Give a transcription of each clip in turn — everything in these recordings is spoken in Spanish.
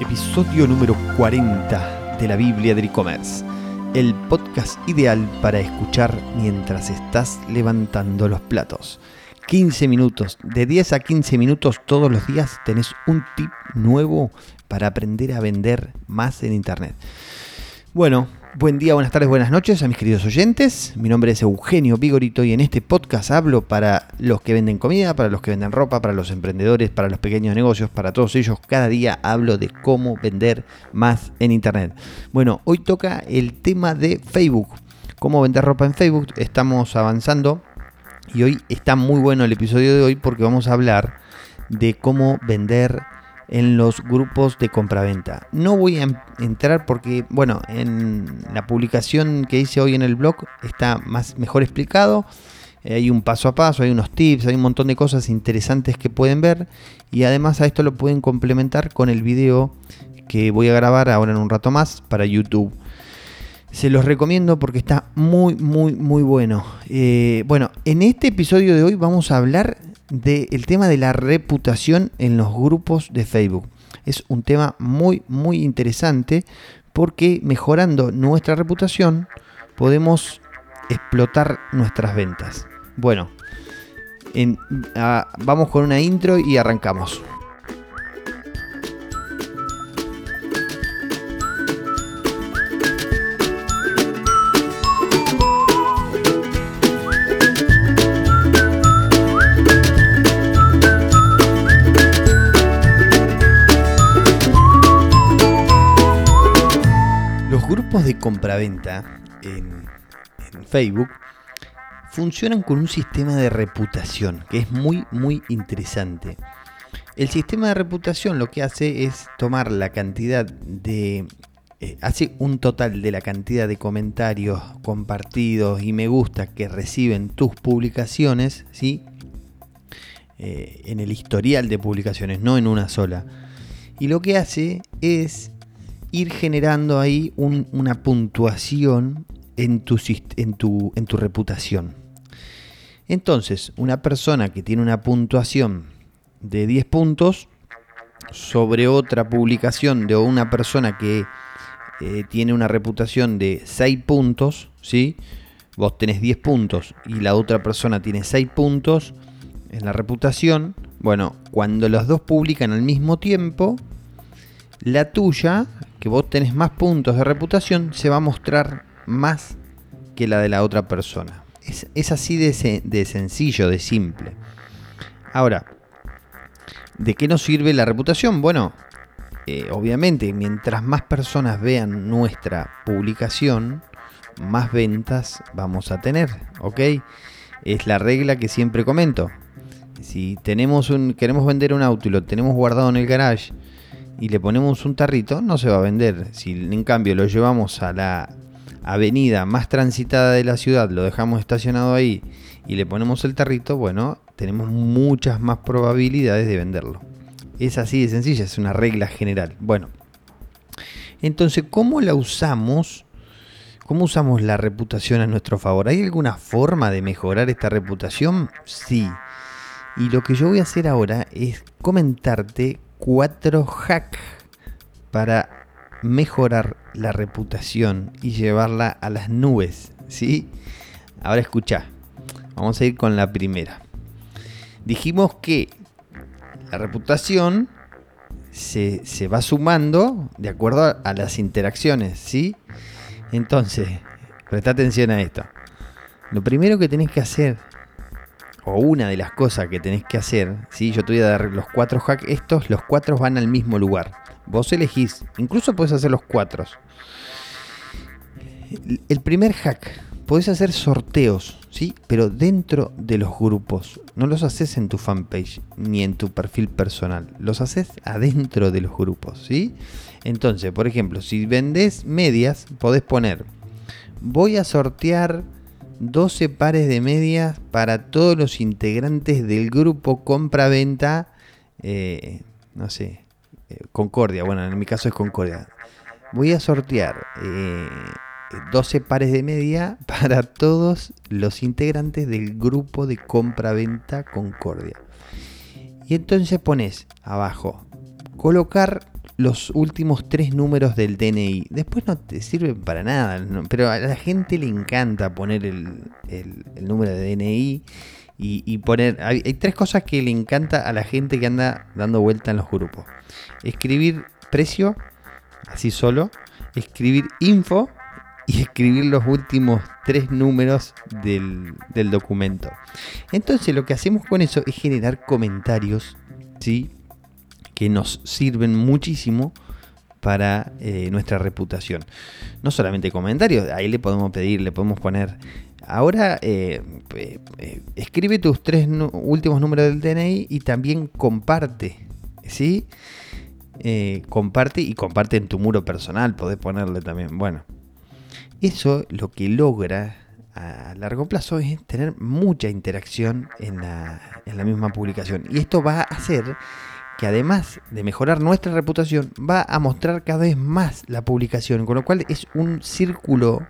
Episodio número 40 de la Biblia del e-commerce. El podcast ideal para escuchar mientras estás levantando los platos. 15 minutos, de 10 a 15 minutos todos los días tenés un tip nuevo para aprender a vender más en Internet. Bueno, buen día, buenas tardes, buenas noches a mis queridos oyentes. Mi nombre es Eugenio Vigorito y en este podcast hablo para los que venden comida, para los que venden ropa, para los emprendedores, para los pequeños negocios, para todos ellos. Cada día hablo de cómo vender más en Internet. Bueno, hoy toca el tema de Facebook. Cómo vender ropa en Facebook. Estamos avanzando y hoy está muy bueno el episodio de hoy porque vamos a hablar de cómo vender en los grupos de compraventa. No voy a entrar porque, bueno, en la publicación que hice hoy en el blog está más mejor explicado. Eh, hay un paso a paso, hay unos tips, hay un montón de cosas interesantes que pueden ver y además a esto lo pueden complementar con el video que voy a grabar ahora en un rato más para YouTube. Se los recomiendo porque está muy, muy, muy bueno. Eh, bueno, en este episodio de hoy vamos a hablar del tema de la reputación en los grupos de Facebook. Es un tema muy, muy interesante porque mejorando nuestra reputación podemos explotar nuestras ventas. Bueno, vamos con una intro y arrancamos. De compraventa en, en Facebook funcionan con un sistema de reputación que es muy muy interesante. El sistema de reputación lo que hace es tomar la cantidad de eh, hace un total de la cantidad de comentarios compartidos y me gusta que reciben tus publicaciones, ¿sí? Eh, en el historial de publicaciones, no en una sola. Y lo que hace es ir generando ahí una puntuación en tu, en, tu, en tu reputación. Entonces, una persona que tiene una puntuación de 10 puntos sobre otra publicación de una persona que eh, tiene una reputación de 6 puntos, ¿sí? Vos tenés 10 puntos y la otra persona tiene 6 puntos en la reputación. Bueno, cuando los dos publican al mismo tiempo, la tuya que vos tenés más puntos de reputación se va a mostrar más que la de la otra persona. Es, así de, de, sencillo, de simple. Ahora, ¿de qué nos sirve la reputación? Bueno, eh, obviamente, mientras más personas vean nuestra publicación, más ventas vamos a tener, ¿ok? Es la regla que siempre comento. Si tenemos un, queremos vender un auto y lo tenemos guardado en el garage y le ponemos un tarrito, no se va a vender. Si en cambio lo llevamos a la avenida más transitada de la ciudad, lo dejamos estacionado ahí y le ponemos el tarrito, bueno, tenemos muchas más probabilidades de venderlo. Es así de sencilla, es una regla general. Bueno, entonces, ¿cómo la usamos? ¿Cómo usamos la reputación a nuestro favor? ¿Hay alguna forma de mejorar esta reputación? Sí. Y lo que yo voy a hacer ahora es comentarte cuatro hacks para mejorar la reputación y llevarla a las nubes. ¿sí? Ahora escucha, vamos a ir con la primera. Dijimos que la reputación se, se, va sumando de acuerdo a las interacciones, ¿sí? Entonces, presta atención a esto. Lo primero que tenés que hacer o una de las cosas que tenés que hacer, ¿sí? yo te voy a dar los cuatro hacks, estos, los cuatro van al mismo lugar. Vos elegís, incluso puedes hacer los cuatro. El primer hack, podés hacer sorteos, ¿sí? pero dentro de los grupos. No los haces en tu fanpage ni en tu perfil personal, los haces adentro de los grupos. ¿sí? Entonces, por ejemplo, si vendés medias, podés poner, voy a sortear 12 pares de medias para todos los integrantes del grupo compra-venta, eh, no sé, eh, Concordia, bueno, en mi caso es Concordia. Voy a sortear 12 eh, pares de media para todos los integrantes del grupo de compra-venta Concordia. Y entonces pones abajo, colocar los últimos tres números del DNI. Después no te sirven para nada, pero a la gente le encanta poner el, número de DNI y, poner... Hay, tres cosas que le encanta a la gente que anda dando vuelta en los grupos. Escribir precio, así solo. Escribir info y escribir los últimos tres números del, del documento. Entonces lo que hacemos con eso es generar comentarios, ¿sí? Que nos sirven muchísimo para eh, nuestra reputación. No solamente comentarios, ahí le podemos pedir, le podemos poner. Ahora eh, eh, escribe tus tres últimos números del DNI y también comparte. ¿Sí? comparte y comparte en tu muro personal, podés ponerle también. Bueno, eso lo que logra a largo plazo es tener mucha interacción en la, en la misma publicación. Y esto va a hacer que además de mejorar nuestra reputación, va a mostrar cada vez más la publicación, con lo cual es un círculo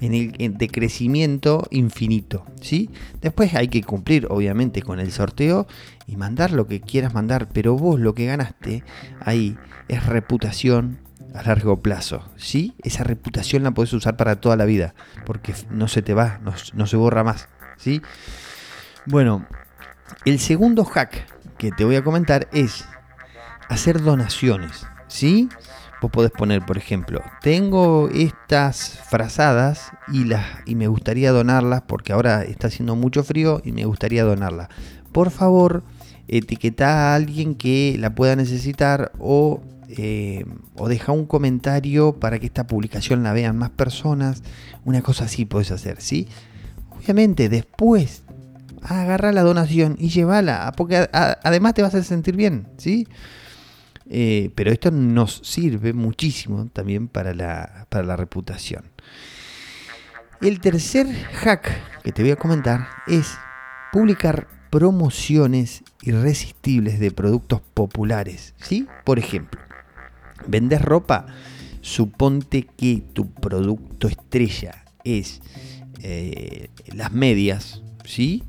en el, de crecimiento infinito. ¿sí? Después hay que cumplir, obviamente, con el sorteo y mandar lo que quieras mandar, pero vos lo que ganaste ahí es reputación a largo plazo. ¿sí? Esa reputación la podés usar para toda la vida, porque no se te va, no, no se borra más. ¿sí? Bueno, el segundo hack que te voy a comentar es hacer donaciones, ¿sí? Vos podés poner, por ejemplo, tengo estas frazadas y, las, y me gustaría donarlas porque ahora está haciendo mucho frío y me gustaría donarlas. Por favor, etiqueta a alguien que la pueda necesitar o, eh, o deja un comentario para que esta publicación la vean más personas. Una cosa así puedes hacer, ¿sí? Obviamente, después agarra la donación y llévala, porque además te vas a sentir bien, ¿sí? Eh, pero esto nos sirve muchísimo también para la, para la reputación. El tercer hack que te voy a comentar es publicar promociones irresistibles de productos populares, ¿sí? Por ejemplo, vender ropa, suponte que tu producto estrella es eh, las medias, ¿sí?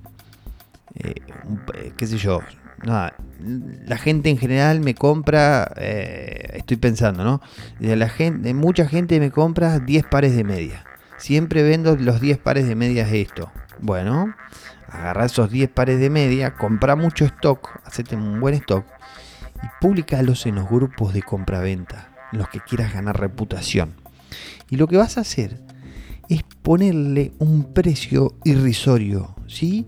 Qué sé yo, la gente en general me compra, eh, estoy pensando, ¿no? La gente, mucha gente me compra 10 pares de medias. Siempre vendo los 10 pares de medias esto. Bueno, agarra esos 10 pares de medias, compra mucho stock, hacete un buen stock y publicalos en los grupos de compra-venta, en los que quieras ganar reputación. Y lo que vas a hacer es ponerle un precio irrisorio, ¿sí?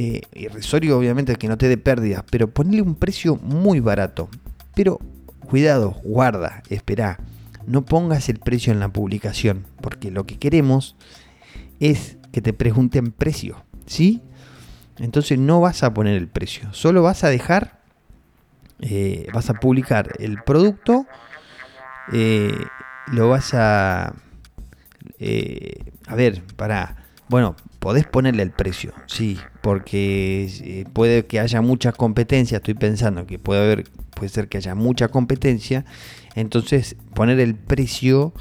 Eh, irrisorio obviamente que no te dé pérdidas, pero ponle un precio muy barato. Pero cuidado, guarda, espera, no pongas el precio en la publicación, porque lo que queremos es que te pregunten precio, ¿sí? Entonces no vas a poner el precio, solo vas a dejar, eh, vas a publicar el producto, eh, lo vas a, eh, a ver, para, bueno, podés ponerle el precio, sí, porque eh, puede que haya mucha competencia, estoy pensando que puede haber, puede ser que haya mucha competencia, entonces poner el precio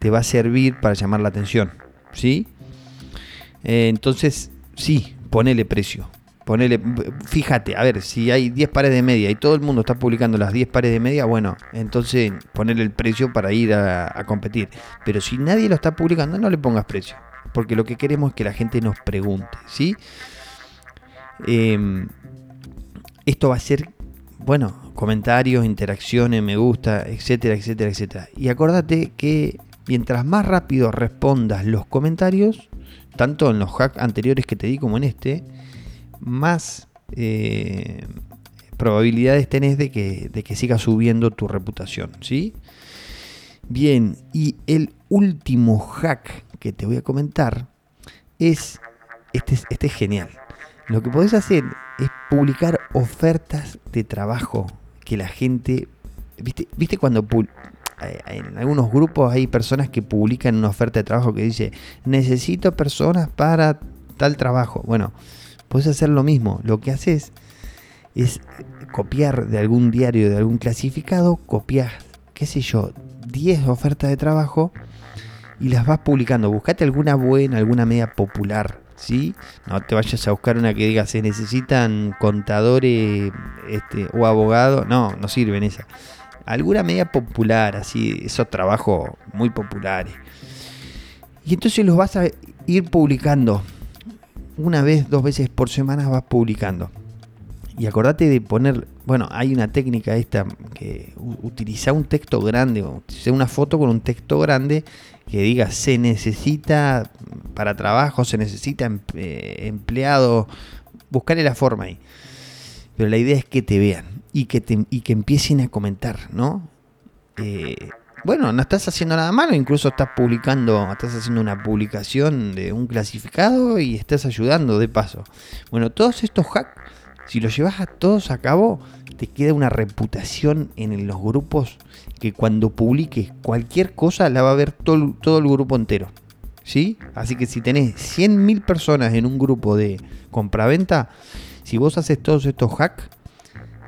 te va a servir para llamar la atención, ¿sí? Eh, entonces, sí, ponele precio. Ponele, fíjate, a ver, si hay 10 pares de media y todo el mundo está publicando las 10 pares de media, bueno, entonces ponerle el precio para ir a competir. Pero si nadie lo está publicando, no le pongas precio porque lo que queremos es que la gente nos pregunte, ¿sí? Em, esto va a ser, bueno, comentarios, interacciones, me gusta, etcétera, etcétera, etcétera. Y acordate que mientras más rápido respondas los comentarios, tanto en los hacks anteriores que te di como en este, más eh, probabilidades tenés de que, de que siga subiendo tu reputación, ¿sí? Bien, y el último hack que te voy a comentar es, este, este es genial. Lo que podés hacer es publicar ofertas de trabajo que la gente, viste, viste cuando eh, en algunos grupos hay personas que publican una oferta de trabajo que dice necesito personas para tal trabajo. Bueno, puedes hacer lo mismo. Lo que haces es copiar de algún diario, de algún clasificado, copiar, qué sé yo, 10 ofertas de trabajo y las vas publicando. Buscate alguna buena, alguna media popular, ¿sí? No te vayas a buscar una que diga se necesitan contadores este, o abogados. No, no sirven esas. alguna media popular, así, esos trabajos muy populares. Y entonces los vas a ir publicando. Una vez, dos veces por semana vas publicando. Y acordate de poner, bueno, hay una técnica esta que utiliza un texto grande, utiliza una foto con un texto grande que diga se necesita para trabajo, se necesita eh, empleado, buscarle la forma ahí. Pero la idea es que te vean y que, te, y que empiecen a comentar, ¿no? Eh, bueno, no estás haciendo nada malo, incluso estás publicando, estás haciendo una publicación de un clasificado y estás ayudando de paso. Bueno, todos estos hacks, si los llevas a todos a cabo, te queda una reputación en los grupos que cuando publiques cualquier cosa la va a ver todo, todo el grupo entero. ¿Sí? Así que si tenés 100.000 personas en un grupo de compraventa, si vos haces todos estos hacks,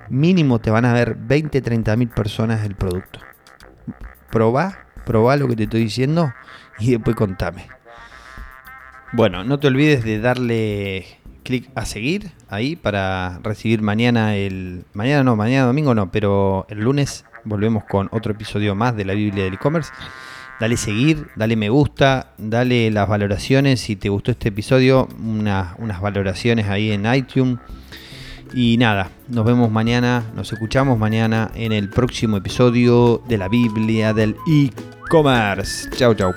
mínimo te van a ver 20, 30.000 personas el producto probá, probá lo que te estoy diciendo y después contame. Bueno, no te olvides de darle clic a seguir ahí para recibir mañana el... Mañana no, mañana domingo no, pero el lunes volvemos con otro episodio más de la Biblia del e-commerce. Dale seguir, dale me gusta, dale las valoraciones. Si te gustó este episodio, unas valoraciones ahí en iTunes. Y nada, nos vemos mañana, nos escuchamos mañana en el próximo episodio de la Biblia del e-commerce. Chao, chao.